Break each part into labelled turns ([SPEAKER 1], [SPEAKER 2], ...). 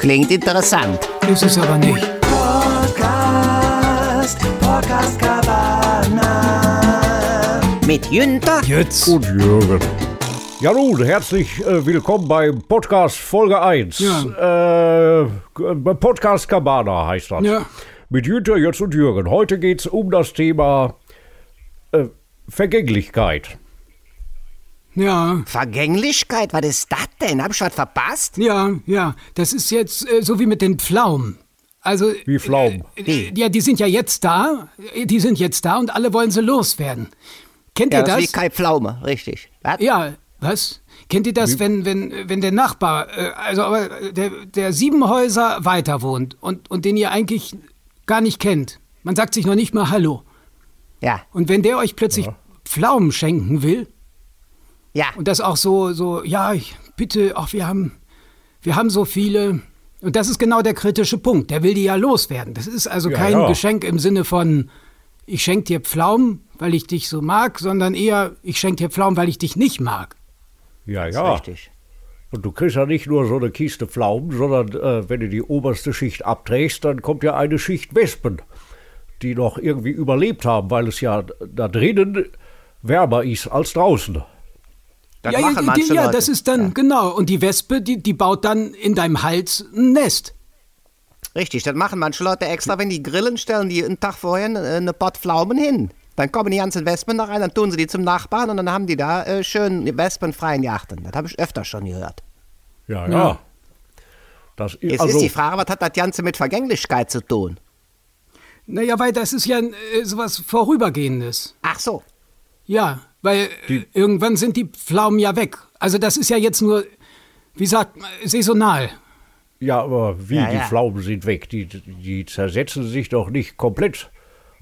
[SPEAKER 1] Klingt interessant.
[SPEAKER 2] Ist es aber nicht.
[SPEAKER 3] Podcast, Podcast Cabana.
[SPEAKER 1] Mit Jünter
[SPEAKER 2] Jetzt.
[SPEAKER 4] und Jürgen. Ja nun, herzlich äh, willkommen beim Podcast Folge 1.
[SPEAKER 2] Ja.
[SPEAKER 4] Äh, G- Podcast Cabana heißt das.
[SPEAKER 2] Ja.
[SPEAKER 4] Mit Jünter, Jutz und Jürgen. Heute geht es um das Thema äh, Vergänglichkeit.
[SPEAKER 2] Ja.
[SPEAKER 1] Vergänglichkeit, was ist das denn? Hab ich was verpasst?
[SPEAKER 2] Ja, ja. Das ist jetzt äh, so wie mit den Pflaumen. Also.
[SPEAKER 4] Wie Pflaumen.
[SPEAKER 2] Äh, ja, die sind ja jetzt da. Äh, Die sind jetzt da und alle wollen sie loswerden. Kennt
[SPEAKER 1] Ja,
[SPEAKER 2] ihr
[SPEAKER 1] das
[SPEAKER 2] das?
[SPEAKER 1] ist wie Kai Pflaume, richtig. Was?
[SPEAKER 2] Ja, was? Kennt ihr das, wenn, wenn, wenn der Nachbar, äh, also aber äh, der, der sieben Häuser weiter wohnt und, und den ihr eigentlich gar nicht kennt? Man sagt sich noch nicht mal Hallo.
[SPEAKER 1] Ja,
[SPEAKER 2] Und wenn der euch plötzlich Pflaumen schenken will
[SPEAKER 1] ja.
[SPEAKER 2] und das auch so, so, ja, ich, bitte, ach, wir haben, wir haben so viele. Und das ist genau der kritische Punkt. Der will die ja loswerden. Das ist also
[SPEAKER 4] Ja,
[SPEAKER 2] kein
[SPEAKER 4] ja.
[SPEAKER 2] Geschenk im Sinne von, ich schenke dir Pflaumen, weil ich dich so mag, sondern eher, ich schenke dir Pflaumen, weil ich dich nicht mag.
[SPEAKER 4] Ja,
[SPEAKER 1] ist
[SPEAKER 4] ja.
[SPEAKER 1] richtig.
[SPEAKER 4] Und du kriegst ja nicht nur so eine Kiste Pflaumen, sondern äh, wenn du die oberste Schicht abträgst, dann kommt ja eine Schicht Wespen, die noch irgendwie überlebt haben, weil es ja da drinnen wärmer ist als draußen.
[SPEAKER 1] Das
[SPEAKER 2] ja,
[SPEAKER 1] machen
[SPEAKER 2] ja,
[SPEAKER 1] manche
[SPEAKER 2] ja,
[SPEAKER 1] Leute.
[SPEAKER 2] das ist dann, genau. Und die Wespe, die, die baut dann in deinem Hals ein Nest.
[SPEAKER 1] Richtig, das machen manche Leute extra, wenn die grillen, stellen die einen Tag vorher eine, eine Pot Pflaumen hin. Dann kommen die ganzen Wespen da rein, dann tun sie die zum Nachbarn und dann haben die da äh, schön wespenfreien Jachten. Das habe ich öfter schon gehört.
[SPEAKER 4] Ja, ja.
[SPEAKER 2] Ja.
[SPEAKER 4] Das ist,
[SPEAKER 1] Jetzt
[SPEAKER 4] also,
[SPEAKER 1] ist die Frage, was hat das Ganze mit Vergänglichkeit zu tun?
[SPEAKER 2] Naja, weil das ist ja äh, sowas Vorübergehendes.
[SPEAKER 1] Ach so.
[SPEAKER 2] Ja, weil äh, irgendwann sind die Pflaumen ja weg. Also das ist ja jetzt nur, wie sagt man, saisonal.
[SPEAKER 4] ja, aber wie,
[SPEAKER 1] Ja,
[SPEAKER 4] die
[SPEAKER 1] ja.
[SPEAKER 4] Pflaumen sind weg, die, die zersetzen sich doch nicht komplett.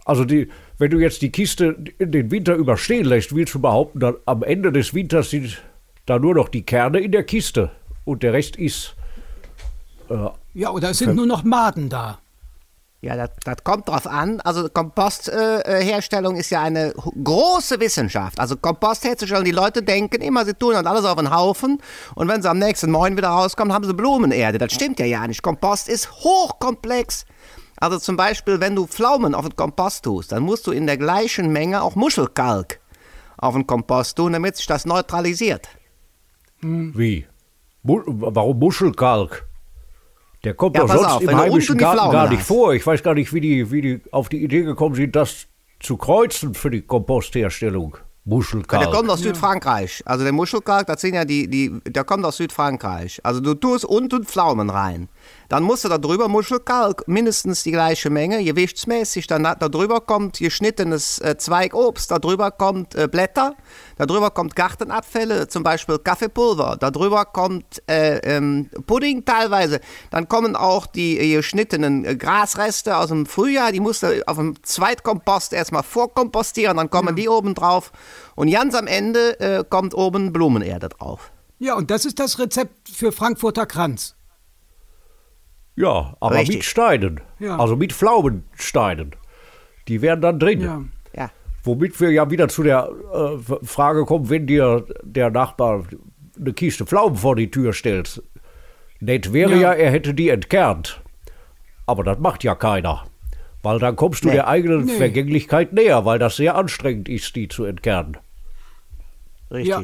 [SPEAKER 4] Also die, wenn du jetzt die Kiste den Winter überstehen lässt, willst du behaupten, dann am Ende des Winters sind da nur noch die Kerne in der Kiste und der Rest ist
[SPEAKER 2] Ja, oder es sind nur noch Maden da.
[SPEAKER 1] Ja, das, das kommt drauf an. Also Kompostherstellung äh, ist ja eine große Wissenschaft. Also Kompost herzustellen, die Leute denken immer, sie tun dann alles auf einen Haufen und wenn sie am nächsten Morgen wieder rauskommen, haben sie Blumenerde. Das stimmt ja ja nicht. Kompost ist hochkomplex. Also zum Beispiel, wenn du Pflaumen auf den Kompost tust, dann musst du in der gleichen Menge auch Muschelkalk auf den Kompost tun, damit sich das neutralisiert.
[SPEAKER 4] Wie? Warum Muschelkalk? Der kommt
[SPEAKER 1] Ja,
[SPEAKER 4] doch sonst
[SPEAKER 1] auf,
[SPEAKER 4] im heimischen Garten
[SPEAKER 1] Pflaumen
[SPEAKER 4] gar nicht
[SPEAKER 1] hast.
[SPEAKER 4] vor. Ich weiß gar nicht, wie die, wie die auf die Idee gekommen sind, das zu kreuzen für die Kompostherstellung. Muschelkalk.
[SPEAKER 1] Der kommt aus Südfrankreich. Also der Muschelkalk, das sind ja die, die, der kommt aus Südfrankreich. Also du tust unten Pflaumen rein. Dann musst du da drüber Muschelkalk, mindestens die gleiche Menge, gewichtsmäßig. Dann da drüber kommt geschnittenes äh, Zweigobst, da drüber kommt äh, Blätter, da drüber kommt Gartenabfälle, zum Beispiel Kaffeepulver, da drüber kommt äh, ähm, Pudding teilweise. Dann kommen auch die äh, geschnittenen äh, Grasreste aus dem Frühjahr, die musst du auf dem Zweitkompost erstmal vorkompostieren, dann kommen die oben drauf. Und ganz am Ende äh, kommt oben Blumenerde drauf.
[SPEAKER 2] Ja, und das ist das Rezept für Frankfurter Kranz.
[SPEAKER 4] Ja, aber
[SPEAKER 1] Richtig.
[SPEAKER 4] mit Steinen.
[SPEAKER 2] Ja.
[SPEAKER 4] Also mit Pflaumensteinen. Die wären dann drin.
[SPEAKER 2] Ja.
[SPEAKER 1] Ja.
[SPEAKER 4] Womit wir ja wieder zu der äh, Frage kommen, wenn dir der Nachbar eine Kiste Pflaumen vor die Tür stellt. Nett wäre ja,
[SPEAKER 2] Ja.
[SPEAKER 4] er hätte die entkernt. Aber das macht ja keiner. Weil dann kommst du
[SPEAKER 1] Nee.
[SPEAKER 4] der eigenen
[SPEAKER 2] Nee.
[SPEAKER 4] Vergänglichkeit näher, weil das sehr anstrengend ist, die zu entkernen.
[SPEAKER 1] Richtig.
[SPEAKER 2] Ja.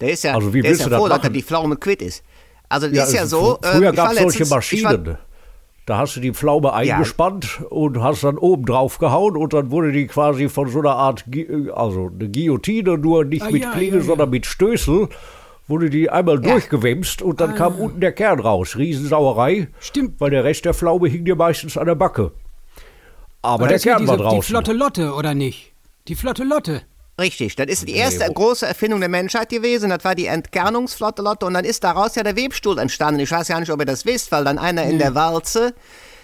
[SPEAKER 1] Der ist ja,
[SPEAKER 4] Also wie
[SPEAKER 1] der ist ja froh, dass er
[SPEAKER 4] machen?
[SPEAKER 1] die Pflaume quitt ist. Also das ist ja so.
[SPEAKER 4] Früher
[SPEAKER 1] äh, ich
[SPEAKER 4] gab
[SPEAKER 1] war
[SPEAKER 4] es solche
[SPEAKER 1] war-
[SPEAKER 4] Maschinen. Da hast du die Pflaume eingespannt und hast dann oben drauf gehauen und dann wurde die quasi von so einer Art, also eine Guillotine, nur nicht
[SPEAKER 2] Ah,
[SPEAKER 4] mit
[SPEAKER 2] ja,
[SPEAKER 4] Klinge,
[SPEAKER 2] ja, ja.
[SPEAKER 4] sondern mit Stößel, wurde die einmal
[SPEAKER 1] Ja.
[SPEAKER 4] durchgewämst und dann kam unten der Kern raus. Riesensauerei.
[SPEAKER 2] Stimmt.
[SPEAKER 4] Weil der Rest der Pflaume hing dir meistens an der Backe. Aber der
[SPEAKER 2] ist ja
[SPEAKER 4] Kern war
[SPEAKER 2] diese, die
[SPEAKER 4] draußen.
[SPEAKER 2] flotte Lotte, oder nicht? Die flotte Lotte.
[SPEAKER 1] Richtig, das ist die erste große Erfindung der Menschheit gewesen. Das war die Entkernungsflotte Lotte und dann ist daraus ja der Webstuhl entstanden. Ich weiß ja nicht, ob ihr das wisst, weil dann einer in der Walze,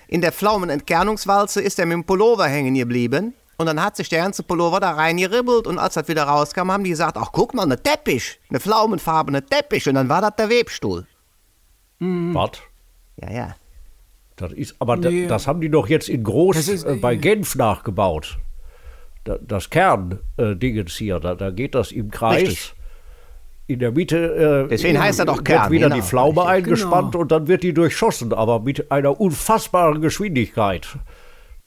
[SPEAKER 1] in der Pflaumenentkernungswalze, ist er mit dem Pullover hängen geblieben. Und dann hat sich der ganze Pullover da reingeribbelt und als das wieder rauskam, haben die gesagt, ach guck mal, eine Teppich, eine pflaumenfarbene Teppich. Und dann war das der Webstuhl.
[SPEAKER 4] Was?
[SPEAKER 1] Ja, ja.
[SPEAKER 4] Das ist, aber
[SPEAKER 2] Nee.
[SPEAKER 4] das haben die doch jetzt in groß
[SPEAKER 2] Das ist,
[SPEAKER 4] äh, bei Genf nachgebaut. Da, das Kern-Dingens hier, da, da geht das im Kreis.
[SPEAKER 1] Richtig.
[SPEAKER 4] in der Mitte äh,
[SPEAKER 1] Deswegen heißt er doch
[SPEAKER 4] wird
[SPEAKER 1] Kern,
[SPEAKER 4] wieder
[SPEAKER 1] genau,
[SPEAKER 4] die Pflaume
[SPEAKER 1] richtig.
[SPEAKER 4] eingespannt
[SPEAKER 2] Genau.
[SPEAKER 4] und dann wird die durchschossen, aber mit einer unfassbaren Geschwindigkeit.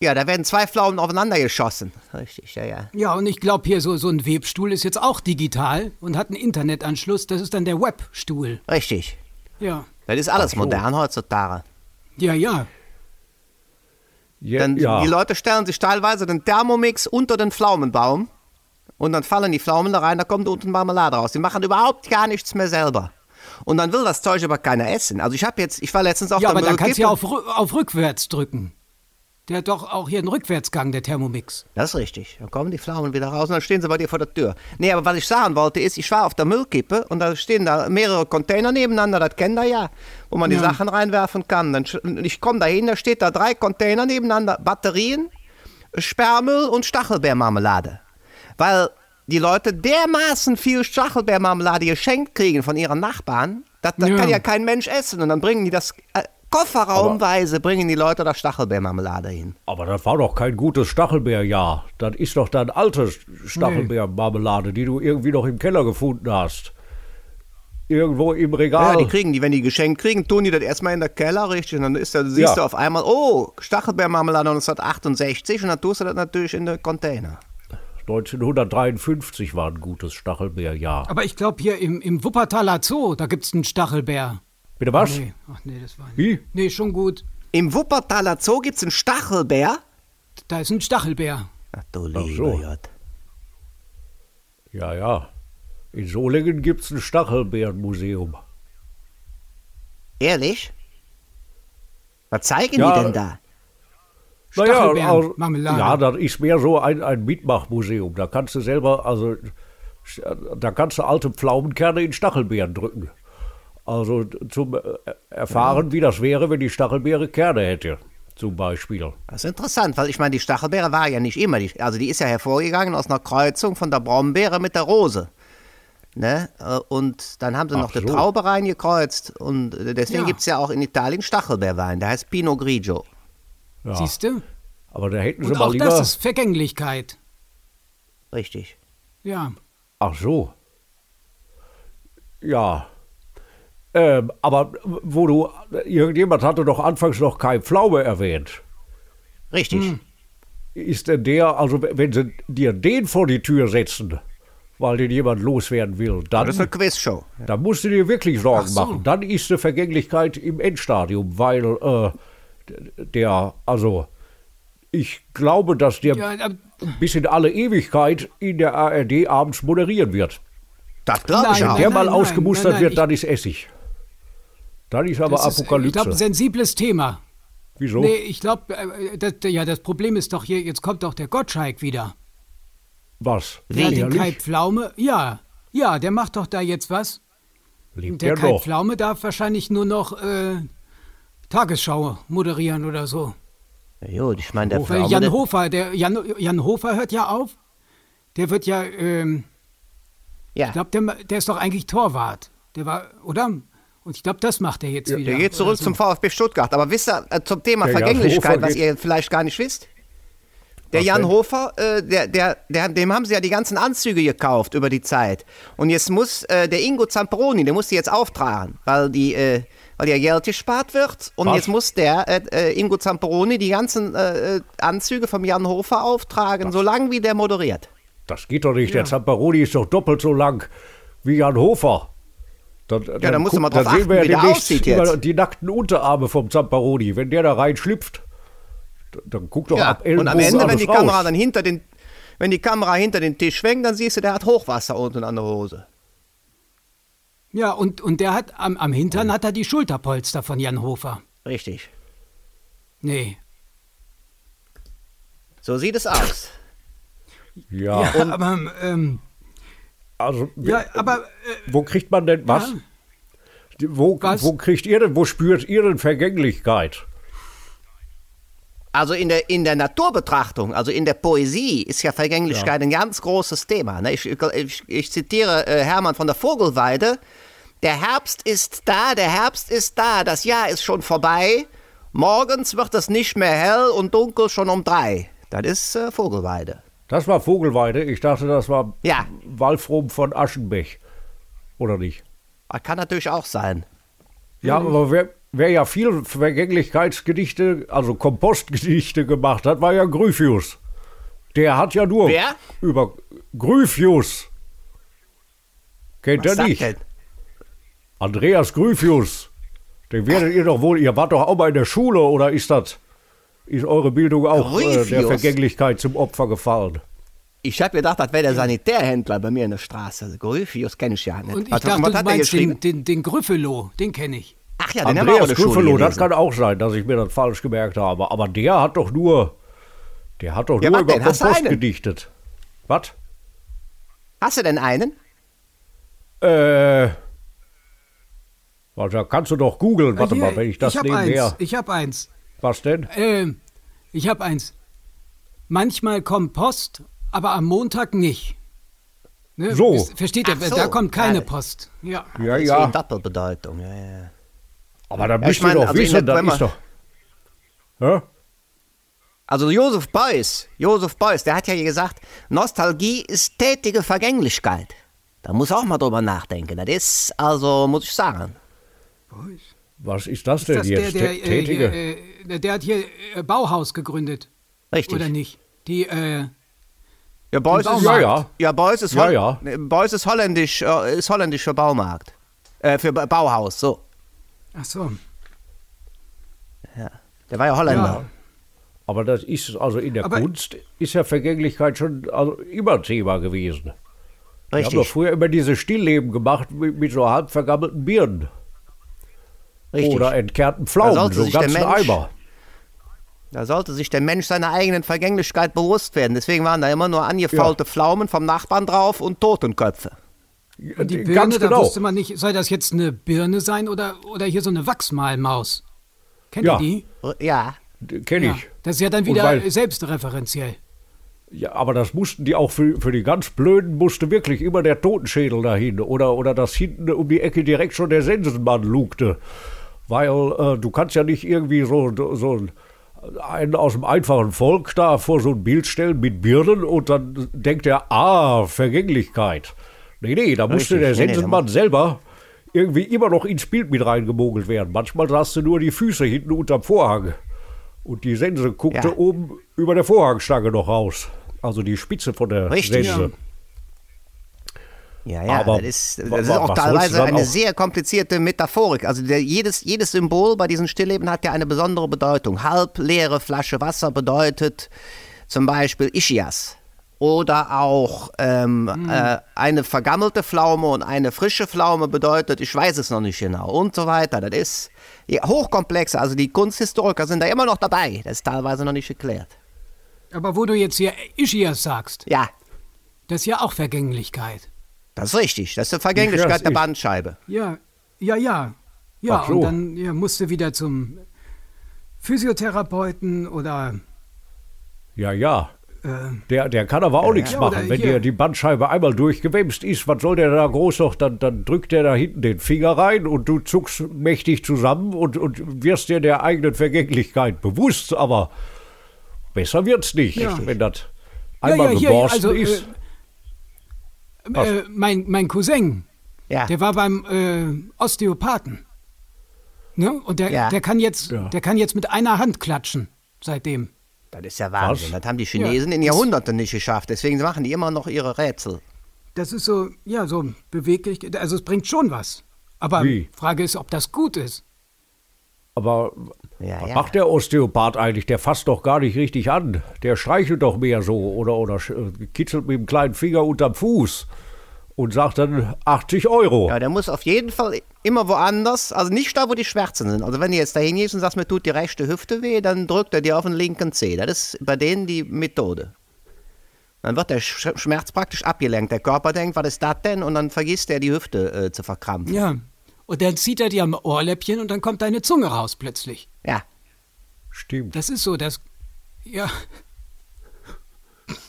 [SPEAKER 1] Ja, da werden zwei Pflaumen aufeinander geschossen. Richtig, ja, ja.
[SPEAKER 2] Ja, und ich glaube hier, so, so ein Webstuhl ist jetzt auch digital und hat einen Internetanschluss. Das ist dann der Webstuhl.
[SPEAKER 1] Richtig.
[SPEAKER 2] Ja.
[SPEAKER 1] Das ist alles
[SPEAKER 4] so.
[SPEAKER 1] modern heutzutage.
[SPEAKER 2] Ja, ja.
[SPEAKER 4] Ja,
[SPEAKER 1] Dann,
[SPEAKER 4] ja.
[SPEAKER 1] Die Leute stellen sich teilweise den Thermomix unter den Pflaumenbaum und dann fallen die Pflaumen da rein, da kommt unten Marmelade raus. Die machen überhaupt gar nichts mehr selber. Und dann will das Zeug aber keiner essen. Also ich habe jetzt, ich war letztens auf
[SPEAKER 2] Ja,
[SPEAKER 1] der
[SPEAKER 2] aber dann kannst du ja auf, auf rückwärts drücken. Der hat doch auch hier einen Rückwärtsgang, der Thermomix.
[SPEAKER 1] Das ist richtig. Dann kommen die Pflaumen wieder raus und dann stehen sie bei dir vor der Tür. Nee, aber was ich sagen wollte ist, ich war auf der Müllkippe und da stehen da mehrere Container nebeneinander, das kennt ihr ja, wo man die
[SPEAKER 2] Ja.
[SPEAKER 1] Sachen reinwerfen kann. Dann, ich komme da hin, da steht da drei Container nebeneinander, Batterien, Sperrmüll und Stachelbeermarmelade. Weil die Leute dermaßen viel Stachelbeermarmelade geschenkt kriegen von ihren Nachbarn, das, das
[SPEAKER 2] Ja.
[SPEAKER 1] kann ja kein Mensch essen. Und dann bringen die das äh, kofferraumweise, bringen die Leute da Stachelbeermarmelade hin.
[SPEAKER 4] Aber das war doch kein gutes Stachelbeerjahr. Das ist doch deine alte Stachelbeermarmelade, die du irgendwie noch im Keller gefunden hast. Irgendwo im
[SPEAKER 1] Ja,
[SPEAKER 4] Regal.
[SPEAKER 1] die kriegen die, wenn die geschenkt kriegen, tun die das erstmal in der Keller, richtig. Und dann ist da, siehst
[SPEAKER 4] Ja.
[SPEAKER 1] du auf einmal, oh, Stachelbeermarmelade 1968 und dann tust du das natürlich in den Container.
[SPEAKER 4] 1953 war ein gutes Stachelbeerjahr.
[SPEAKER 2] Aber ich glaube, hier im, im Wuppertaler Zoo, da gibt's einen Stachelbär.
[SPEAKER 4] Bitte was?
[SPEAKER 2] Nee, ach nee, das war nicht.
[SPEAKER 4] Wie?
[SPEAKER 2] Nee, schon gut.
[SPEAKER 1] Im Wuppertaler Zoo gibt's einen Stachelbär.
[SPEAKER 2] Da ist ein Stachelbär.
[SPEAKER 1] Ach du
[SPEAKER 4] Ach
[SPEAKER 1] lieber
[SPEAKER 4] so.
[SPEAKER 1] Gott.
[SPEAKER 4] Ja, ja. In Solingen gibt es ein Stachelbeerenmuseum.
[SPEAKER 1] Ehrlich? Was zeigen
[SPEAKER 4] Ja,
[SPEAKER 1] die denn da?
[SPEAKER 2] Stachelbeeren,
[SPEAKER 4] also-
[SPEAKER 2] Marmelade.
[SPEAKER 4] Ja, das ist mehr so ein, ein Mitmachmuseum. Da kannst du selber, also da kannst du alte Pflaumenkerne in Stachelbeeren drücken. Also zum äh, Erfahren, wie das wäre, wenn die Stachelbeere Kerne hätte, zum Beispiel.
[SPEAKER 1] Das ist interessant, weil ich meine, die Stachelbeere war ja nicht immer, die, also die ist ja hervorgegangen aus einer Kreuzung von der Brombeere mit der Rose. Ne? Äh, Und dann haben sie
[SPEAKER 4] Ach
[SPEAKER 1] noch die
[SPEAKER 4] so.
[SPEAKER 1] Traube reingekreuzt und äh, deswegen
[SPEAKER 2] Ja.
[SPEAKER 1] gibt's ja auch in Italien Stachelbeerwein, der heißt Pinot Grigio.
[SPEAKER 4] Ja.
[SPEAKER 2] Siehst du?
[SPEAKER 4] Aber da hätten sie
[SPEAKER 2] Und
[SPEAKER 4] mal
[SPEAKER 2] auch
[SPEAKER 4] lieber.
[SPEAKER 2] das ist Vergänglichkeit.
[SPEAKER 1] Richtig.
[SPEAKER 2] Ja.
[SPEAKER 4] Ach so. Ja. Ähm, aber wo du, irgendjemand hatte doch anfangs noch kein Pflaume erwähnt.
[SPEAKER 1] Richtig.
[SPEAKER 2] Hm.
[SPEAKER 4] Ist denn der, also wenn sie dir den vor die Tür setzen, weil den jemand loswerden will, dann,
[SPEAKER 1] Das ist eine Quizshow.
[SPEAKER 4] dann musst du dir wirklich Sorgen
[SPEAKER 2] Ach so.
[SPEAKER 4] machen. Dann ist die Vergänglichkeit im Endstadium, weil äh, der, also ich glaube, dass der
[SPEAKER 2] ja
[SPEAKER 4] bis in alle Ewigkeit in der ARD abends moderieren wird.
[SPEAKER 1] Das glaube ich
[SPEAKER 2] Nein,
[SPEAKER 1] auch.
[SPEAKER 4] der
[SPEAKER 2] nein,
[SPEAKER 4] mal
[SPEAKER 2] nein,
[SPEAKER 4] ausgemustert
[SPEAKER 2] nein, nein,
[SPEAKER 4] wird, dann ist Essig. Dann ist aber
[SPEAKER 2] das ist, äh,
[SPEAKER 4] Apokalypse.
[SPEAKER 2] ich glaube, sensibles Thema.
[SPEAKER 4] Wieso?
[SPEAKER 2] Nee, ich glaube, äh, das, ja, das Problem ist doch hier, jetzt kommt doch der Gottschalk wieder.
[SPEAKER 4] Was?
[SPEAKER 2] Der hat den Kai? Pflaume, ja, ja, der macht doch da jetzt was.
[SPEAKER 4] Lebt
[SPEAKER 2] Der
[SPEAKER 4] der
[SPEAKER 2] Kai
[SPEAKER 4] noch?
[SPEAKER 2] Pflaume darf wahrscheinlich nur noch äh, Tagesschau moderieren oder so.
[SPEAKER 1] Ja, gut, ich meine, der
[SPEAKER 2] Weil
[SPEAKER 1] Pflaume,
[SPEAKER 2] Jan Hofer, der Jan, Jan Hofer hört ja auf. Der wird ja, ähm,
[SPEAKER 1] ja,
[SPEAKER 2] ich glaube, der, der ist doch eigentlich Torwart. Der war, oder? Und ich glaube, das macht er jetzt wieder.
[SPEAKER 1] der geht zurück
[SPEAKER 2] so.
[SPEAKER 1] zum VfB Stuttgart. Aber wisst ihr, äh, zum Thema
[SPEAKER 4] Der
[SPEAKER 1] Vergänglichkeit, was
[SPEAKER 4] geht-
[SPEAKER 1] ihr vielleicht gar nicht wisst? Der
[SPEAKER 4] Was
[SPEAKER 1] Jan
[SPEAKER 4] denn?
[SPEAKER 1] Hofer, äh, der, der, der, dem haben sie ja die ganzen Anzüge gekauft über die Zeit. Und jetzt muss äh, der Ingo Zamperoni, der muss die jetzt auftragen, weil die, äh, weil ja Geld gespart wird. Und
[SPEAKER 4] Was?
[SPEAKER 1] jetzt muss der äh, Ingo Zamperoni die ganzen Anzüge vom Jan Hofer auftragen, solange wie der moderiert.
[SPEAKER 4] Das geht doch nicht. Der Zamperoni ist doch doppelt so lang wie Jan Hofer. Dann, dann,
[SPEAKER 1] da musst du mal
[SPEAKER 4] guck-
[SPEAKER 1] drauf
[SPEAKER 4] dann sehen
[SPEAKER 1] achten,
[SPEAKER 4] wir ja
[SPEAKER 1] wie der
[SPEAKER 4] demnächst
[SPEAKER 1] aussieht jetzt.
[SPEAKER 4] Die nackten Unterarme vom Zamperoni. Wenn der da reinschlüpft, dann, dann guck doch
[SPEAKER 1] Ja,
[SPEAKER 4] ab
[SPEAKER 1] und
[SPEAKER 4] Ellenbogen
[SPEAKER 1] am Ende, wenn die
[SPEAKER 4] raus.
[SPEAKER 1] Kamera dann hinter den, wenn die Kamera hinter den Tisch schwenkt, dann siehst du, der hat Hochwasser unten an der Hose.
[SPEAKER 2] Ja, und, und der hat am, am Hintern hat er die Schulterpolster von Jan Hofer.
[SPEAKER 1] Richtig.
[SPEAKER 2] Nee.
[SPEAKER 1] So sieht es aus.
[SPEAKER 4] Ja,
[SPEAKER 2] Ja, aber, ähm,
[SPEAKER 4] also
[SPEAKER 2] ja, aber äh,
[SPEAKER 4] wo kriegt man denn was?
[SPEAKER 2] Ja.
[SPEAKER 4] Wo,
[SPEAKER 2] Was?
[SPEAKER 4] wo kriegt ihr denn, wo spürt ihr denn Vergänglichkeit?
[SPEAKER 1] Also in der, in der Naturbetrachtung, also in der Poesie, ist ja Vergänglichkeit ein ganz großes Thema. Ne? Ich, ich, ich zitiere äh, Hermann von der Vogelweide. Der Herbst ist da, der Herbst ist da, das Jahr ist schon vorbei. Morgens wird es nicht mehr hell und dunkel schon um drei. Das ist äh, Vogelweide.
[SPEAKER 4] Das war Vogelweide. Ich dachte, das war
[SPEAKER 1] Ja.
[SPEAKER 4] Walfrom von Aschenbech. Oder nicht?
[SPEAKER 1] Das kann natürlich auch sein.
[SPEAKER 4] Ja, aber wer, wer ja viel Vergänglichkeitsgedichte, also Kompostgedichte gemacht hat, war ja Gryphius. Der hat ja nur
[SPEAKER 1] Wer?
[SPEAKER 4] über Gryphius. Kennt
[SPEAKER 1] Was
[SPEAKER 4] er nicht?
[SPEAKER 1] denn?
[SPEAKER 4] Andreas Gryphius. Den werdet ihr doch wohl, ihr wart doch auch mal in der Schule oder ist das, ist eure Bildung auch äh, der? Vergänglichkeit zum Opfer gefallen?
[SPEAKER 1] Ich habe gedacht, das wäre der Sanitärhändler bei mir in der Straße. Also Gryphius kenne ich ja nicht.
[SPEAKER 2] Und ich
[SPEAKER 1] was,
[SPEAKER 2] dachte,
[SPEAKER 1] was
[SPEAKER 2] du
[SPEAKER 1] hat
[SPEAKER 2] meinst den, den, den Gryffalo, den kenne ich.
[SPEAKER 1] Ach ja, den haben wir auch in
[SPEAKER 4] Andreas
[SPEAKER 1] der Schule
[SPEAKER 4] Gryffalo, das kann auch sein, dass ich mir das falsch gemerkt habe. Aber der hat doch nur, der hat doch
[SPEAKER 1] Ja,
[SPEAKER 4] nur über
[SPEAKER 1] denn?
[SPEAKER 4] Kompost gedichtet. Was?
[SPEAKER 1] Hast du denn einen?
[SPEAKER 4] Äh. Da kannst du doch googeln. Warte
[SPEAKER 2] Hier,
[SPEAKER 4] mal, wenn ich das
[SPEAKER 2] ich hab
[SPEAKER 4] nebenher.
[SPEAKER 2] eins. Ich habe eins.
[SPEAKER 4] Was denn?
[SPEAKER 2] Ähm, ich habe eins. Manchmal kommt Post, aber am Montag nicht. Ne?
[SPEAKER 4] So.
[SPEAKER 2] Wisst- Versteht ihr?
[SPEAKER 1] So.
[SPEAKER 2] Da kommt keine
[SPEAKER 1] Ja.
[SPEAKER 2] Post. Ja.
[SPEAKER 4] Ja,
[SPEAKER 1] Das ist
[SPEAKER 4] ja.
[SPEAKER 1] eine Doppelbedeutung. Ja, ja.
[SPEAKER 4] Aber da
[SPEAKER 1] Ja,
[SPEAKER 4] müsst
[SPEAKER 1] ich mein,
[SPEAKER 4] ihr doch
[SPEAKER 1] also
[SPEAKER 4] wissen, das ist doch. Hä?
[SPEAKER 1] Also Josef Beuys, Josef Beuys, der hat ja gesagt, Nostalgie ist tätige Vergänglichkeit. Da muss auch mal drüber nachdenken. Das ist, also, muss ich sagen.
[SPEAKER 4] Was ist das
[SPEAKER 2] Ist
[SPEAKER 4] denn
[SPEAKER 2] das der,
[SPEAKER 4] jetzt?
[SPEAKER 2] der,
[SPEAKER 4] Tä-
[SPEAKER 2] äh,
[SPEAKER 4] Tätige?
[SPEAKER 2] hier, äh, der hat hier äh, Bauhaus gegründet.
[SPEAKER 1] Richtig.
[SPEAKER 2] Oder nicht? Die, äh,
[SPEAKER 1] Ja, Beuys ist.
[SPEAKER 4] Ja, ja.
[SPEAKER 1] ja, Beuys ist,
[SPEAKER 4] Ja, ja.
[SPEAKER 1] Beuys ist holländisch, äh, ist holländisch für Baumarkt. Äh, für Ba- Bauhaus, so.
[SPEAKER 2] ach so.
[SPEAKER 1] Der war ja Holländer.
[SPEAKER 2] Ja.
[SPEAKER 4] Aber das ist, also in der
[SPEAKER 2] Aber-
[SPEAKER 4] Kunst ist ja Vergänglichkeit schon also immer Thema gewesen. Wir haben doch
[SPEAKER 1] Richtig,
[SPEAKER 4] früher immer diese Stillleben gemacht mit, mit so halb vergammelten Birnen.
[SPEAKER 1] Richtig.
[SPEAKER 4] Oder entkernten Pflaumen, so ganzen
[SPEAKER 1] Mensch-
[SPEAKER 4] Eimer.
[SPEAKER 1] Da sollte sich der Mensch seiner eigenen Vergänglichkeit bewusst werden. Deswegen waren da immer nur angefaulte Pflaumen vom Nachbarn drauf und Totenköpfe.
[SPEAKER 2] Und die
[SPEAKER 4] Äh,
[SPEAKER 2] Birne,
[SPEAKER 4] Ganz
[SPEAKER 2] da
[SPEAKER 4] genau.
[SPEAKER 2] wusste man nicht, soll das jetzt eine Birne sein oder, oder hier so eine Wachsmalmaus? Kennt
[SPEAKER 4] Ja.
[SPEAKER 2] ihr die?
[SPEAKER 1] Ja,
[SPEAKER 4] Kenne
[SPEAKER 2] Ja.
[SPEAKER 4] ich.
[SPEAKER 2] Das ist ja dann wieder
[SPEAKER 4] weil-
[SPEAKER 2] selbstreferenziell.
[SPEAKER 4] Ja, aber das mussten die auch für, für die ganz Blöden musste wirklich immer der Totenschädel dahin oder, oder das hinten um die Ecke direkt schon der Sensenmann lugte. Weil äh, du kannst ja nicht irgendwie so, so einen aus dem einfachen Volk da vor so ein Bild stellen mit Birnen und dann denkt er, ah, Vergänglichkeit. Nee, nee, da musste
[SPEAKER 1] Richtig,
[SPEAKER 4] der
[SPEAKER 1] nee, nee,
[SPEAKER 4] Sensenmann selber irgendwie immer noch ins Bild mit reingemogelt werden. Manchmal sahst du nur die Füße hinten unterm Vorhang. Und die Sense guckte
[SPEAKER 1] Ja.
[SPEAKER 4] oben über der Vorhangstange noch raus. Also die Spitze von der
[SPEAKER 1] Richtig,
[SPEAKER 4] Sense.
[SPEAKER 1] ja, ja.
[SPEAKER 4] Aber
[SPEAKER 1] das ist, das ist auch teilweise eine
[SPEAKER 4] auch-
[SPEAKER 1] sehr komplizierte Metaphorik. Also der, jedes, jedes Symbol bei diesen Stillleben hat ja eine besondere Bedeutung. Halb leere Flasche Wasser bedeutet zum Beispiel Ischias. Oder auch ähm, äh, eine vergammelte Pflaume und eine frische Pflaume bedeutet, ich weiß es noch nicht genau und so weiter. Das ist ja, hochkomplex. Also die Kunsthistoriker sind da immer noch dabei. Das ist teilweise noch nicht geklärt.
[SPEAKER 2] Aber wo du jetzt hier Ischias sagst,
[SPEAKER 1] Ja,
[SPEAKER 2] das ist ja auch Vergänglichkeit.
[SPEAKER 1] Das ist richtig. Das ist die Vergänglichkeit der Bandscheibe.
[SPEAKER 2] Ja, ja, ja. Ja,
[SPEAKER 4] Ach so.
[SPEAKER 2] und dann ja, musst du wieder zum Physiotherapeuten oder
[SPEAKER 4] Ja, ja.
[SPEAKER 2] äh,
[SPEAKER 4] Der, der kann aber auch nichts
[SPEAKER 2] Ja,
[SPEAKER 4] machen. Wenn
[SPEAKER 2] hier-
[SPEAKER 4] dir die Bandscheibe einmal durchgewämst ist, was soll der da groß noch? Dann, dann drückt der da hinten den Finger rein und du zuckst mächtig zusammen und, und wirst dir der eigenen Vergänglichkeit bewusst. Aber besser wird's nicht,
[SPEAKER 2] Ja.
[SPEAKER 4] wenn das
[SPEAKER 2] ja,
[SPEAKER 4] einmal
[SPEAKER 2] ja, hier,
[SPEAKER 4] geborsten
[SPEAKER 2] also,
[SPEAKER 4] ist.
[SPEAKER 2] äh, äh, mein, mein Cousin,
[SPEAKER 1] Ja.
[SPEAKER 2] der war beim äh, Osteopathen. Ne? Und der,
[SPEAKER 1] Ja.
[SPEAKER 2] der, kann jetzt,
[SPEAKER 4] Ja.
[SPEAKER 2] der kann jetzt mit einer Hand klatschen seitdem.
[SPEAKER 1] Das ist ja Wahnsinn.
[SPEAKER 4] Was?
[SPEAKER 1] Das haben die Chinesen in Jahrhunderten nicht geschafft. Deswegen machen die immer noch ihre Rätsel.
[SPEAKER 2] Das ist so, ja, so beweglich. Also es bringt schon was. Aber
[SPEAKER 4] Wie?
[SPEAKER 2] Frage ist, ob das gut ist.
[SPEAKER 4] Aber
[SPEAKER 1] Ja,
[SPEAKER 4] was
[SPEAKER 1] ja.
[SPEAKER 4] macht der Osteopath eigentlich? Der fasst doch gar nicht richtig an. Der streichelt doch mehr so oder, oder äh, kitzelt mit dem kleinen Finger unterm Fuß und sagt dann 80 Euro.
[SPEAKER 1] Ja, der muss auf jeden Fall immer woanders, also nicht da, wo die Schmerzen sind. Also wenn du jetzt da hingehst und sagst, mir tut die rechte Hüfte weh, dann drückt er dir auf den linken Zeh. Das ist bei denen die Methode. Dann wird der Sch- Schmerz praktisch abgelenkt. Der Körper denkt, was ist das denn? Und dann vergisst er die Hüfte äh, zu verkrampfen.
[SPEAKER 2] Ja. Und dann zieht er dir am Ohrläppchen und dann kommt deine Zunge raus plötzlich.
[SPEAKER 1] Ja,
[SPEAKER 4] Stimmt.
[SPEAKER 2] Das ist so, das. Ja.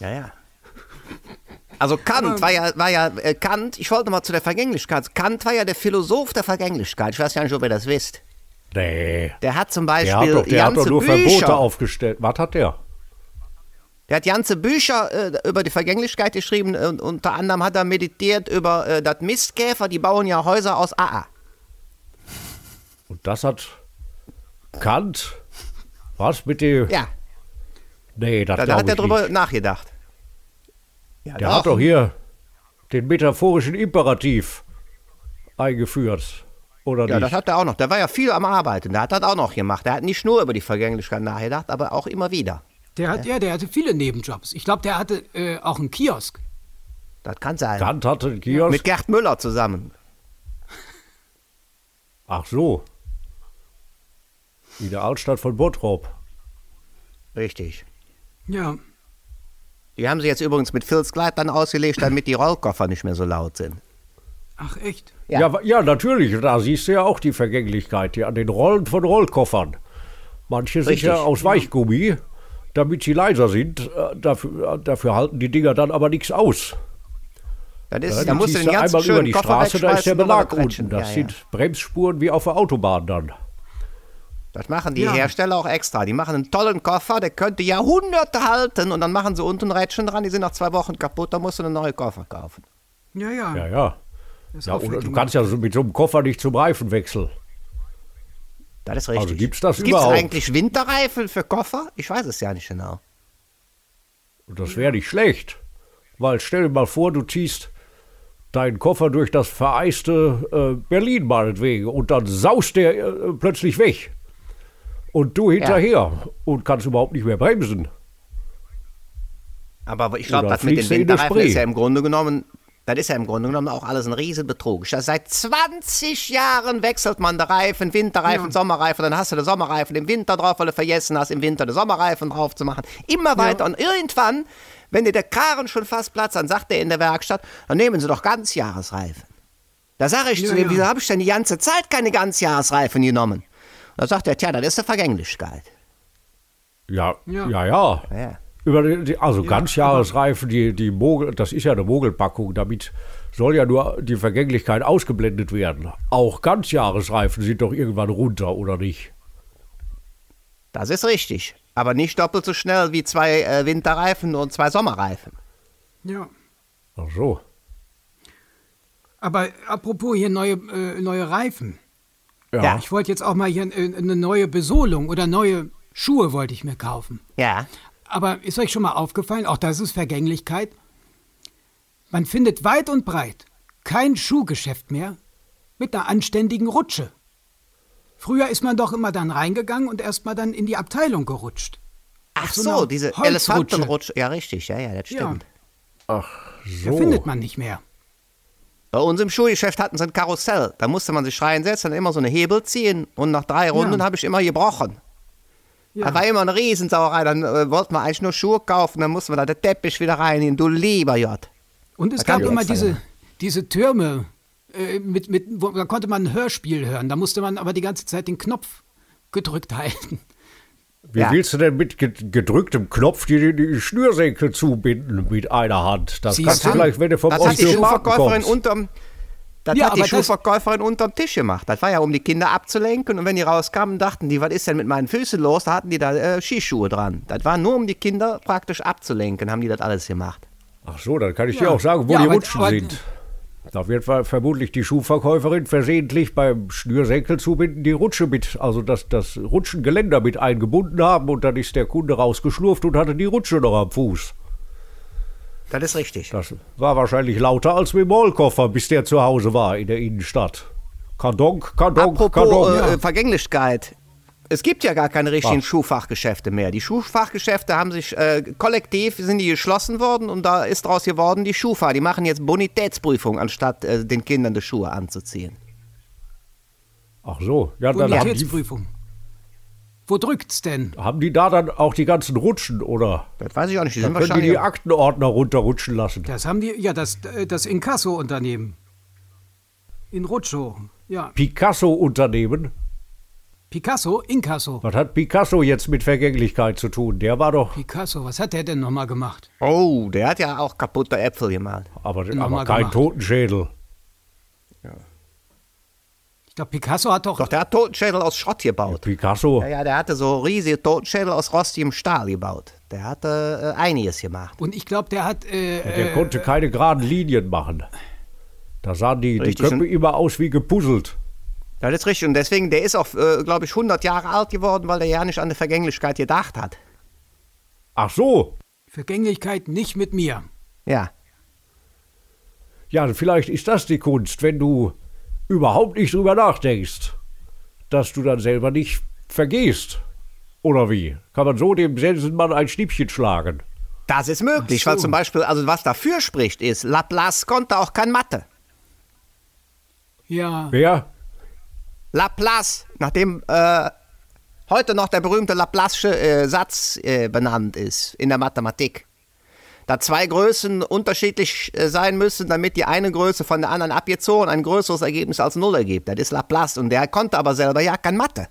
[SPEAKER 1] ja, ja. Also Kant war ja, war ja äh, Kant, ich wollte mal zu der Vergänglichkeit. Kant war ja der Philosoph der Vergänglichkeit. Ich weiß ja nicht, ob ihr das wisst.
[SPEAKER 4] Nee.
[SPEAKER 1] Der hat zum
[SPEAKER 4] Der hat
[SPEAKER 1] Beispiel
[SPEAKER 4] doch, der hat doch nur
[SPEAKER 1] Bücher.
[SPEAKER 4] Verbote aufgestellt. Was hat der?
[SPEAKER 1] Der hat ganze Bücher äh, über die Vergänglichkeit geschrieben und unter anderem hat er meditiert über äh, das Mistkäfer, die bauen ja Häuser aus AA.
[SPEAKER 4] Das hat Kant. Was mit dem.
[SPEAKER 1] Ja,
[SPEAKER 4] Nee, das
[SPEAKER 1] da, da hat er drüber
[SPEAKER 4] nicht.
[SPEAKER 1] nachgedacht. Ja,
[SPEAKER 4] Der hat doch hier den metaphorischen Imperativ eingeführt. Oder
[SPEAKER 1] Ja,
[SPEAKER 4] nicht?
[SPEAKER 1] das hat er auch noch. Der war ja viel am Arbeiten. Der hat das auch noch gemacht. Der hat nicht nur über die Vergänglichkeit nachgedacht, aber auch immer wieder.
[SPEAKER 2] Der hat, ja, der hatte viele Nebenjobs. Ich glaube, der hatte äh, auch einen Kiosk.
[SPEAKER 1] Das kann sein.
[SPEAKER 4] Kant hatte einen Kiosk.
[SPEAKER 1] Mit Gerd Müller zusammen.
[SPEAKER 4] Ach so. In der Altstadt von Bottrop.
[SPEAKER 1] Richtig.
[SPEAKER 2] Ja.
[SPEAKER 1] Die haben sie jetzt übrigens mit Filzgleitern ausgelegt, damit die Rollkoffer nicht mehr so laut sind.
[SPEAKER 2] Ach, echt?
[SPEAKER 1] Ja.
[SPEAKER 4] Ja. ja, natürlich. Da siehst du ja auch die Vergänglichkeit hier an den Rollen von Rollkoffern. Manche sind
[SPEAKER 1] Richtig.
[SPEAKER 4] ja aus Weichgummi, damit sie leiser sind. Äh, Dafür, äh, dafür halten die Dinger dann aber nichts aus.
[SPEAKER 1] Das ist,
[SPEAKER 4] Ja,
[SPEAKER 1] da
[SPEAKER 4] die
[SPEAKER 1] musst du den ganzen
[SPEAKER 4] einmal über die
[SPEAKER 1] Koffer
[SPEAKER 4] Straße, da ist der Belag unten. Das
[SPEAKER 1] ja,
[SPEAKER 4] sind
[SPEAKER 1] ja.
[SPEAKER 4] Bremsspuren wie auf der Autobahn dann.
[SPEAKER 1] Das machen die
[SPEAKER 2] Ja.
[SPEAKER 1] Hersteller auch extra. Die machen einen tollen Koffer, der könnte Jahrhunderte halten und dann machen sie unten Rädchen dran, die sind nach zwei Wochen kaputt, da musst du einen neuen Koffer kaufen.
[SPEAKER 2] Ja, ja.
[SPEAKER 4] Ja, ja. Ja du kannst ja so mit so einem Koffer nicht zum Reifenwechsel.
[SPEAKER 1] Das ist richtig.
[SPEAKER 4] Also gibt's das
[SPEAKER 1] Gibt's
[SPEAKER 4] überhaupt?
[SPEAKER 1] eigentlich Winterreifen für Koffer? Ich weiß es ja nicht genau.
[SPEAKER 4] Und das wäre nicht schlecht. Weil stell dir mal vor, du ziehst deinen Koffer durch das vereiste äh, Berlin meinetwegen und dann saust der äh, plötzlich weg. Und du hinterher und kannst überhaupt nicht mehr bremsen.
[SPEAKER 1] Aber ich glaube, das mit den Winterreifen ist ja im Grunde genommen, das ist ja im Grunde genommen auch alles ein Riesenbetrug. Ja, Seit 20 Jahren wechselt man der Reifen, Winterreifen, Sommerreifen, dann hast du den Sommerreifen im Winter drauf, weil du vergessen hast, im Winter den Sommerreifen drauf zu machen. Immer weiter und irgendwann, wenn dir der Karren schon fast Platz, dann sagt er in der Werkstatt, dann nehmen sie doch Ganzjahresreifen. Da sage ich
[SPEAKER 2] Ja,
[SPEAKER 1] zu
[SPEAKER 2] ja.
[SPEAKER 1] wieso habe ich denn die ganze Zeit keine Ganzjahresreifen genommen? Da sagt er, tja, das ist eine Vergänglichkeit.
[SPEAKER 4] Ja,
[SPEAKER 2] Ja.
[SPEAKER 4] ja, ja.
[SPEAKER 1] Ja.
[SPEAKER 4] Über die, also Ganzjahresreifen, die, die Mogel, das ist ja eine Mogelpackung, damit soll ja nur die Vergänglichkeit ausgeblendet werden. Auch Ganzjahresreifen sind doch irgendwann runter, oder nicht?
[SPEAKER 1] Das ist richtig. Aber nicht doppelt so schnell wie zwei äh, Winterreifen und zwei Sommerreifen.
[SPEAKER 2] Ja.
[SPEAKER 4] Ach so.
[SPEAKER 2] Aber apropos hier neue, äh, neue Reifen.
[SPEAKER 4] Ja.
[SPEAKER 1] Ja.
[SPEAKER 2] Ich wollte jetzt auch mal hier äh, eine neue Besohlung oder neue Schuhe wollte ich mir kaufen.
[SPEAKER 1] Ja.
[SPEAKER 2] Aber ist euch schon mal aufgefallen, auch das ist Vergänglichkeit? Man findet weit und breit kein Schuhgeschäft mehr mit einer anständigen Rutsche. Früher ist man doch immer dann reingegangen und erstmal dann in die Abteilung gerutscht.
[SPEAKER 1] Ach
[SPEAKER 2] so
[SPEAKER 1] so,
[SPEAKER 2] einer
[SPEAKER 1] diese
[SPEAKER 2] Holzrutsche.
[SPEAKER 1] Elefantenrutsche. Ja, richtig, ja, ja, das
[SPEAKER 2] Ja.
[SPEAKER 1] stimmt.
[SPEAKER 4] Ach
[SPEAKER 2] Da
[SPEAKER 4] so.
[SPEAKER 2] findet man nicht mehr.
[SPEAKER 1] Bei uns im Schuhgeschäft hatten sie ein Karussell. Da musste man sich reinsetzen, dann immer so eine Hebel ziehen und nach drei Runden habe ich immer gebrochen.
[SPEAKER 2] Ja.
[SPEAKER 1] Da war immer eine Riesensauerei. Dann äh, wollten wir eigentlich nur Schuhe kaufen, dann mussten wir da den Teppich wieder rein. Du lieber Jott.
[SPEAKER 2] Und es
[SPEAKER 1] Da
[SPEAKER 2] gab immer diese, diese Türme, äh, mit, mit, wo, da konnte man ein Hörspiel hören. Da musste man aber die ganze Zeit den Knopf gedrückt halten.
[SPEAKER 4] Wie
[SPEAKER 1] Ja.
[SPEAKER 4] willst du denn mit ge- gedrücktem Knopf die, die Schnürsenkel zubinden mit einer Hand? Das
[SPEAKER 2] Siehst
[SPEAKER 4] kannst du gleich, wenn du vom
[SPEAKER 1] Das hat die Schuhverkäuferin unterm. Das
[SPEAKER 2] Ja,
[SPEAKER 1] hat die Schuhverkäuferin unterm Tisch gemacht. Das war ja, um die Kinder abzulenken. Und wenn die rauskamen, dachten die, was ist denn mit meinen Füßen los? Da hatten die da äh, Skischuhe dran. Das war nur, um die Kinder praktisch abzulenken, haben die das alles gemacht.
[SPEAKER 4] Ach so, dann kann ich
[SPEAKER 2] Ja.
[SPEAKER 4] dir auch sagen, wo
[SPEAKER 2] Ja,
[SPEAKER 4] die
[SPEAKER 2] aber-
[SPEAKER 4] Rutschen
[SPEAKER 2] aber-
[SPEAKER 4] sind. Da wird ver- vermutlich die Schuhverkäuferin versehentlich beim Schnürsenkel zubinden die Rutsche mit, also das, das Rutschengeländer mit eingebunden haben und dann ist der Kunde rausgeschlurft und hatte die Rutsche noch am Fuß.
[SPEAKER 1] Das ist richtig.
[SPEAKER 4] Das war wahrscheinlich lauter als mit dem Rollkoffer, bis der zu Hause war in der Innenstadt. Kardonk, Kardonk,
[SPEAKER 1] Apropos
[SPEAKER 4] Kardonk.
[SPEAKER 1] äh, Vergänglichkeit. Es gibt ja gar keine richtigen
[SPEAKER 4] Was?
[SPEAKER 1] Schuhfachgeschäfte mehr. Die Schuhfachgeschäfte haben sich äh, kollektiv sind die geschlossen worden und da ist daraus geworden die Schufa. Die machen jetzt Bonitätsprüfung, anstatt äh, den Kindern die Schuhe anzuziehen.
[SPEAKER 4] Ach so, ja, dann haben die,
[SPEAKER 2] Bonitätsprüfung. Wo drückt's denn?
[SPEAKER 4] haben die da dann auch die ganzen Rutschen, oder?
[SPEAKER 1] Das weiß ich auch nicht. Die
[SPEAKER 4] Dann
[SPEAKER 1] sind
[SPEAKER 4] können die
[SPEAKER 1] wahrscheinlich.
[SPEAKER 4] die Aktenordner runterrutschen lassen.
[SPEAKER 2] Das haben die, ja, das, äh, das Inkasso-Unternehmen. In Rutschow, ja.
[SPEAKER 4] Picasso-Unternehmen.
[SPEAKER 2] Picasso, Inkasso.
[SPEAKER 4] Was hat Picasso jetzt mit Vergänglichkeit zu tun? Der war doch,
[SPEAKER 2] Picasso, was hat der denn nochmal gemacht?
[SPEAKER 1] oh, der hat ja auch kaputte Äpfel gemalt.
[SPEAKER 4] aber, aber kein
[SPEAKER 2] gemacht.
[SPEAKER 4] Totenschädel.
[SPEAKER 2] Ich glaube, Picasso hat doch.
[SPEAKER 1] Doch, der hat Totenschädel aus Schrott gebaut.
[SPEAKER 4] Picasso,
[SPEAKER 1] Ja, ja, der hatte so riesige Totenschädel aus rostigem Stahl gebaut. Der hat äh, einiges gemacht.
[SPEAKER 2] Und ich glaube, der hat. Äh,
[SPEAKER 4] Der
[SPEAKER 2] äh,
[SPEAKER 4] konnte keine geraden Linien machen. Da sahen die, die Köpfe immer aus wie gepuzzelt.
[SPEAKER 1] Ja, das ist richtig. Und deswegen, der ist auch, äh, glaube ich, 100 Jahre alt geworden, weil der ja nicht an die Vergänglichkeit gedacht hat.
[SPEAKER 4] Ach so.
[SPEAKER 2] Vergänglichkeit nicht mit mir.
[SPEAKER 1] Ja.
[SPEAKER 4] Ja, vielleicht ist das die Kunst, wenn du überhaupt nicht drüber nachdenkst, dass du dann selber nicht vergehst. Oder wie? Kann man so dem Sensenmann ein Schnippchen schlagen?
[SPEAKER 1] Das ist möglich,
[SPEAKER 2] so.
[SPEAKER 1] weil zum Beispiel, also was dafür spricht, ist, Laplace konnte auch kein Mathe.
[SPEAKER 2] Ja.
[SPEAKER 4] Wer?
[SPEAKER 1] Laplace, nachdem äh, heute noch der berühmte Laplace'sche äh, Satz äh, benannt ist in der Mathematik. Da zwei Größen unterschiedlich äh, sein müssen, damit die eine Größe von der anderen abgezogen ein größeres Ergebnis als Null ergibt. Das ist Laplace und der konnte aber selber ja kein Mathe.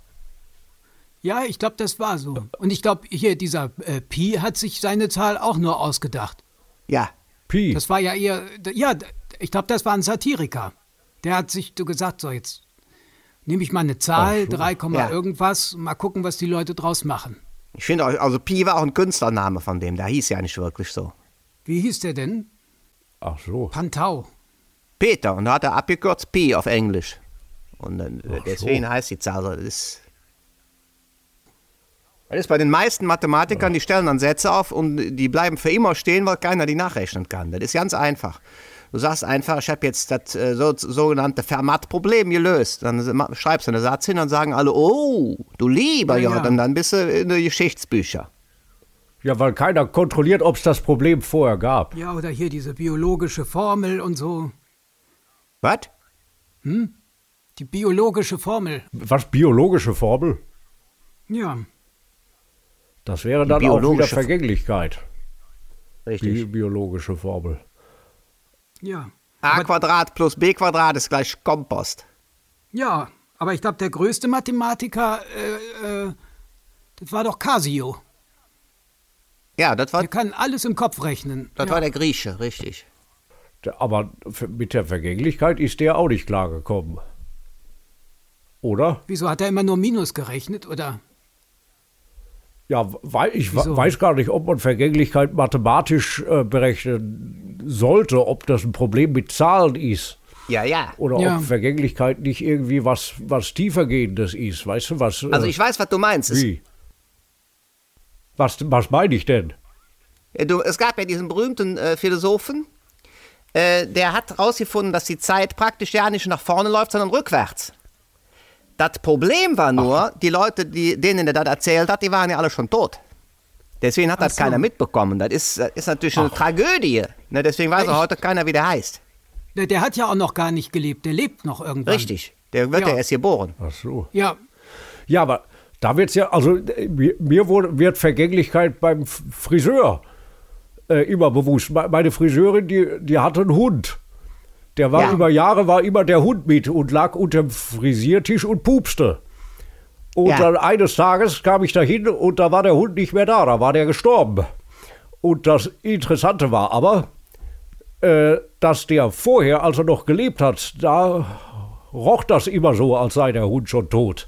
[SPEAKER 2] Ja, ich glaube, das war so. Und ich glaube, hier, dieser äh, Pi hat sich seine Zahl auch nur ausgedacht.
[SPEAKER 1] Ja,
[SPEAKER 4] Pi.
[SPEAKER 2] Das war ja eher. Ja, ich glaube, das war ein Satiriker. Der hat sich so gesagt: So, jetzt nehme ich mal eine Zahl, 3,
[SPEAKER 1] Ja.
[SPEAKER 2] irgendwas, und mal gucken, was die Leute draus machen.
[SPEAKER 1] ich finde auch, also Pi war auch ein Künstlername von dem, der hieß ja nicht wirklich so.
[SPEAKER 2] Wie hieß der denn?
[SPEAKER 4] Ach so.
[SPEAKER 2] Pantau.
[SPEAKER 1] Peter, und da hat er abgekürzt Pi auf Englisch. Und dann, äh,
[SPEAKER 4] Ach
[SPEAKER 1] deswegen
[SPEAKER 4] so.
[SPEAKER 1] heißt die Zahl so. Das ist, das ist bei den meisten Mathematikern, die stellen dann Sätze auf und die bleiben für immer stehen, weil keiner die nachrechnen kann. Das ist ganz einfach. Du sagst einfach, ich habe jetzt das äh, so, sogenannte Fermat-Problem gelöst. Dann schreibst du einen Satz hin und sagen alle, oh, du lieber
[SPEAKER 2] Ja, ja.
[SPEAKER 1] Und dann bist du in den Geschichtsbücher.
[SPEAKER 4] Ja, weil keiner kontrolliert, ob es das Problem vorher gab.
[SPEAKER 2] Ja, oder hier diese biologische Formel und so.
[SPEAKER 1] Was?
[SPEAKER 2] Die biologische Formel.
[SPEAKER 4] Was, biologische Formel?
[SPEAKER 2] Ja.
[SPEAKER 4] Das wäre dann auch wieder
[SPEAKER 1] biologische-
[SPEAKER 4] Vergänglichkeit. Bi
[SPEAKER 1] Richtig.
[SPEAKER 4] biologische Formel.
[SPEAKER 2] Ja.
[SPEAKER 1] A Quadrat plus B Quadrat ist gleich Kompost.
[SPEAKER 2] Ja, aber ich glaube, der größte Mathematiker, äh, äh, das war doch Casio.
[SPEAKER 1] Ja, das war,
[SPEAKER 2] Der kann alles im Kopf rechnen.
[SPEAKER 1] das
[SPEAKER 2] ja.
[SPEAKER 1] war der Grieche, richtig.
[SPEAKER 4] Aber mit der Vergänglichkeit ist der auch nicht klargekommen. Oder?
[SPEAKER 2] Wieso hat er immer nur Minus gerechnet, oder?
[SPEAKER 4] Ja, weil ich
[SPEAKER 2] Wieso?
[SPEAKER 4] weiß gar nicht, ob man Vergänglichkeit mathematisch äh, berechnen sollte, ob das ein Problem mit Zahlen ist.
[SPEAKER 1] Ja, ja.
[SPEAKER 4] Oder
[SPEAKER 2] Ja.
[SPEAKER 4] ob Vergänglichkeit nicht irgendwie was, was tiefergehendes ist. Weißt du, was.
[SPEAKER 1] Also
[SPEAKER 4] äh,
[SPEAKER 1] ich weiß, was du meinst.
[SPEAKER 4] Wie? Was, was meine ich denn?
[SPEAKER 1] äh, du, es gab ja diesen berühmten äh, Philosophen, äh, der hat herausgefunden, dass die Zeit praktisch ja nicht nach vorne läuft, sondern rückwärts. Das Problem war nur, die Leute, die, denen er das erzählt hat, die waren ja alle schon tot. Deswegen hat das
[SPEAKER 2] so.
[SPEAKER 1] keiner mitbekommen. Das ist, das ist natürlich eine
[SPEAKER 4] Ach.
[SPEAKER 1] Tragödie. Ne, deswegen weiß
[SPEAKER 2] Ja,
[SPEAKER 1] auch
[SPEAKER 2] ich-
[SPEAKER 1] heute keiner, wie der heißt.
[SPEAKER 2] Der, der hat ja auch noch gar nicht gelebt. Der lebt noch irgendwann.
[SPEAKER 1] Richtig. Der wird ja,
[SPEAKER 2] Ja.
[SPEAKER 1] erst geboren.
[SPEAKER 4] Ach so.
[SPEAKER 2] Ja,
[SPEAKER 4] Ja, aber da wird's ja, also mir, wurde, wird Vergänglichkeit beim Friseur äh, immer bewusst. Me- Meine Friseurin, die, die hatte einen Hund. Der war
[SPEAKER 1] Ja.
[SPEAKER 4] über Jahre, war immer der Hund mit und lag unterm Frisiertisch und pupste. Und
[SPEAKER 1] Ja.
[SPEAKER 4] dann eines Tages kam ich dahin und da war der Hund nicht mehr da, da war der gestorben. Und das Interessante war aber, äh, dass der vorher, als er noch gelebt hat, da roch das immer so, als sei der Hund schon tot.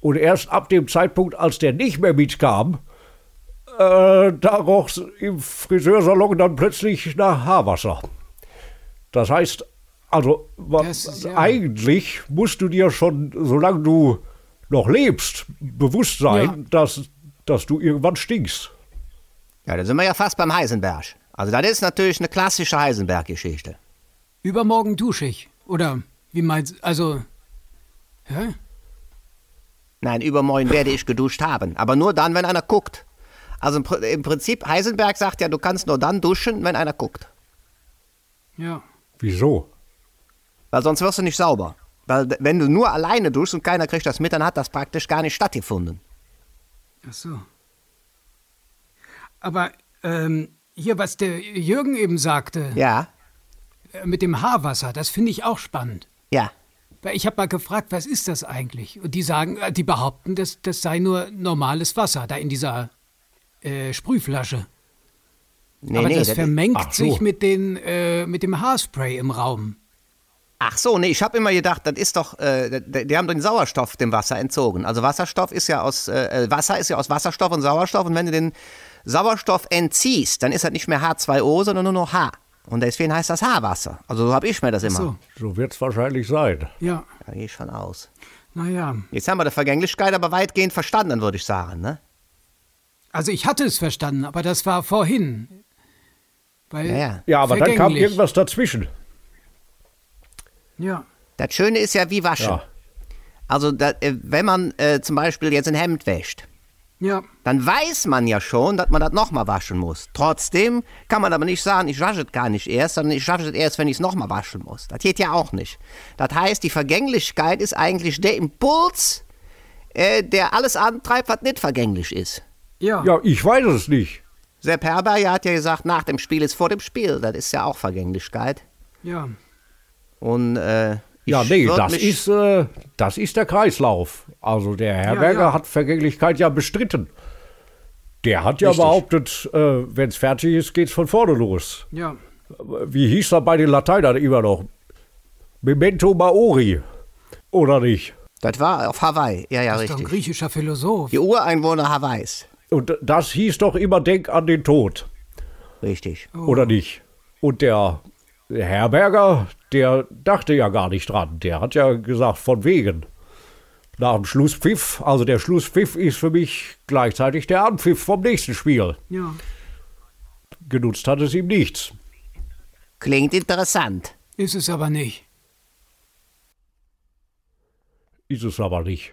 [SPEAKER 4] Und erst ab dem Zeitpunkt, als der nicht mehr mitkam, äh, da roch es im Friseursalon dann plötzlich nach Haarwasser. Das heißt, also wa-
[SPEAKER 2] Das ist ja-
[SPEAKER 4] eigentlich musst du dir schon, solange du noch lebst, bewusst sein,
[SPEAKER 2] Ja.
[SPEAKER 4] dass, dass du irgendwann stinkst.
[SPEAKER 1] Ja, da sind wir ja fast beim Heisenberg. Also das ist natürlich eine klassische Heisenberg-Geschichte.
[SPEAKER 2] übermorgen dusche ich. Oder wie meinst Also. Hä?
[SPEAKER 1] Nein, übermorgen werde ich geduscht haben. Aber nur dann, wenn einer guckt. Also im Prinzip, Heisenberg sagt ja, du kannst nur dann duschen, wenn einer guckt.
[SPEAKER 2] Ja.
[SPEAKER 4] Wieso?
[SPEAKER 1] Weil sonst wirst du nicht sauber. Weil wenn du nur alleine duschst und keiner kriegt das mit, dann hat das praktisch gar nicht stattgefunden.
[SPEAKER 2] Ach so. Aber ähm, hier, was der Jürgen eben sagte,
[SPEAKER 1] Ja,
[SPEAKER 2] äh, mit dem Haarwasser, das finde ich auch spannend.
[SPEAKER 1] ja.
[SPEAKER 2] Weil ich habe mal gefragt, was ist das eigentlich? Und die sagen, äh, die behaupten, das, das sei nur normales Wasser, da in dieser äh, Sprühflasche.
[SPEAKER 1] Nee,
[SPEAKER 2] Aber
[SPEAKER 1] nee,
[SPEAKER 2] das
[SPEAKER 1] das-
[SPEAKER 2] vermengt
[SPEAKER 4] Ach so.
[SPEAKER 2] sich mit, den, äh, mit dem Haarspray im Raum.
[SPEAKER 1] Ach so, nee, ich habe immer gedacht, das ist doch, äh, die, die haben den Sauerstoff dem Wasser entzogen. Also Wasserstoff ist ja aus, äh, Wasser ist ja aus Wasserstoff und Sauerstoff und wenn du den Sauerstoff entziehst, dann ist das nicht mehr H2O, sondern nur noch H. Und deswegen heißt das Haarwasser. Also so habe ich mir das immer.
[SPEAKER 2] So,
[SPEAKER 4] So wird es wahrscheinlich sein.
[SPEAKER 2] ja.
[SPEAKER 1] Da gehe ich von aus.
[SPEAKER 2] Naja,
[SPEAKER 1] Jetzt haben wir die Vergänglichkeit aber weitgehend verstanden, würde ich sagen, ne?
[SPEAKER 2] also ich hatte es verstanden, aber das war vorhin. Weil
[SPEAKER 1] Ja, ja.
[SPEAKER 4] Ja, aber dann kam irgendwas dazwischen.
[SPEAKER 2] Ja,
[SPEAKER 1] Das Schöne ist ja wie waschen.
[SPEAKER 4] Ja.
[SPEAKER 1] Also da, äh, wenn man äh, zum Beispiel jetzt ein Hemd wäscht,
[SPEAKER 2] ja,
[SPEAKER 1] dann weiß man ja schon, dass man das nochmal waschen muss. Trotzdem kann man aber nicht sagen, ich wasche es gar nicht erst, sondern ich wasche es erst, wenn ich es nochmal waschen muss. Das geht ja auch nicht. Das heißt, die Vergänglichkeit ist eigentlich der Impuls, äh, der alles antreibt, was nicht vergänglich ist.
[SPEAKER 2] ja.
[SPEAKER 4] Ja, ich weiß es nicht.
[SPEAKER 1] Sepp Herberger hat ja gesagt, nach dem Spiel ist vor dem Spiel. Das ist ja auch Vergänglichkeit.
[SPEAKER 2] ja.
[SPEAKER 1] Und äh,
[SPEAKER 4] Ja, nee, das ist, äh, das ist der Kreislauf. Also der Herberger
[SPEAKER 2] ja.
[SPEAKER 4] hat Vergänglichkeit ja bestritten. Der hat ja
[SPEAKER 1] Richtig.
[SPEAKER 4] behauptet, äh, wenn es fertig ist, geht's von vorne los.
[SPEAKER 2] Ja,
[SPEAKER 4] Wie hieß das bei den Lateinern immer noch? Memento Maori. Oder nicht?
[SPEAKER 1] Das war auf Hawaii. Ja, ja,
[SPEAKER 2] das ist doch ein
[SPEAKER 1] richtig.
[SPEAKER 2] griechischer Philosoph.
[SPEAKER 1] Die Ureinwohner Hawaiis.
[SPEAKER 4] Und das hieß doch immer Denk an den Tod.
[SPEAKER 1] Richtig.
[SPEAKER 4] Oder nicht? Und der Herberger, der dachte ja gar nicht dran. Der hat ja gesagt, von wegen. Nach dem Schlusspfiff, also der Schlusspfiff ist für mich gleichzeitig der Anpfiff vom nächsten Spiel.
[SPEAKER 2] Ja,
[SPEAKER 4] Genutzt hat es ihm nichts.
[SPEAKER 1] Klingt interessant.
[SPEAKER 2] ist es aber nicht.
[SPEAKER 4] Ist es aber nicht.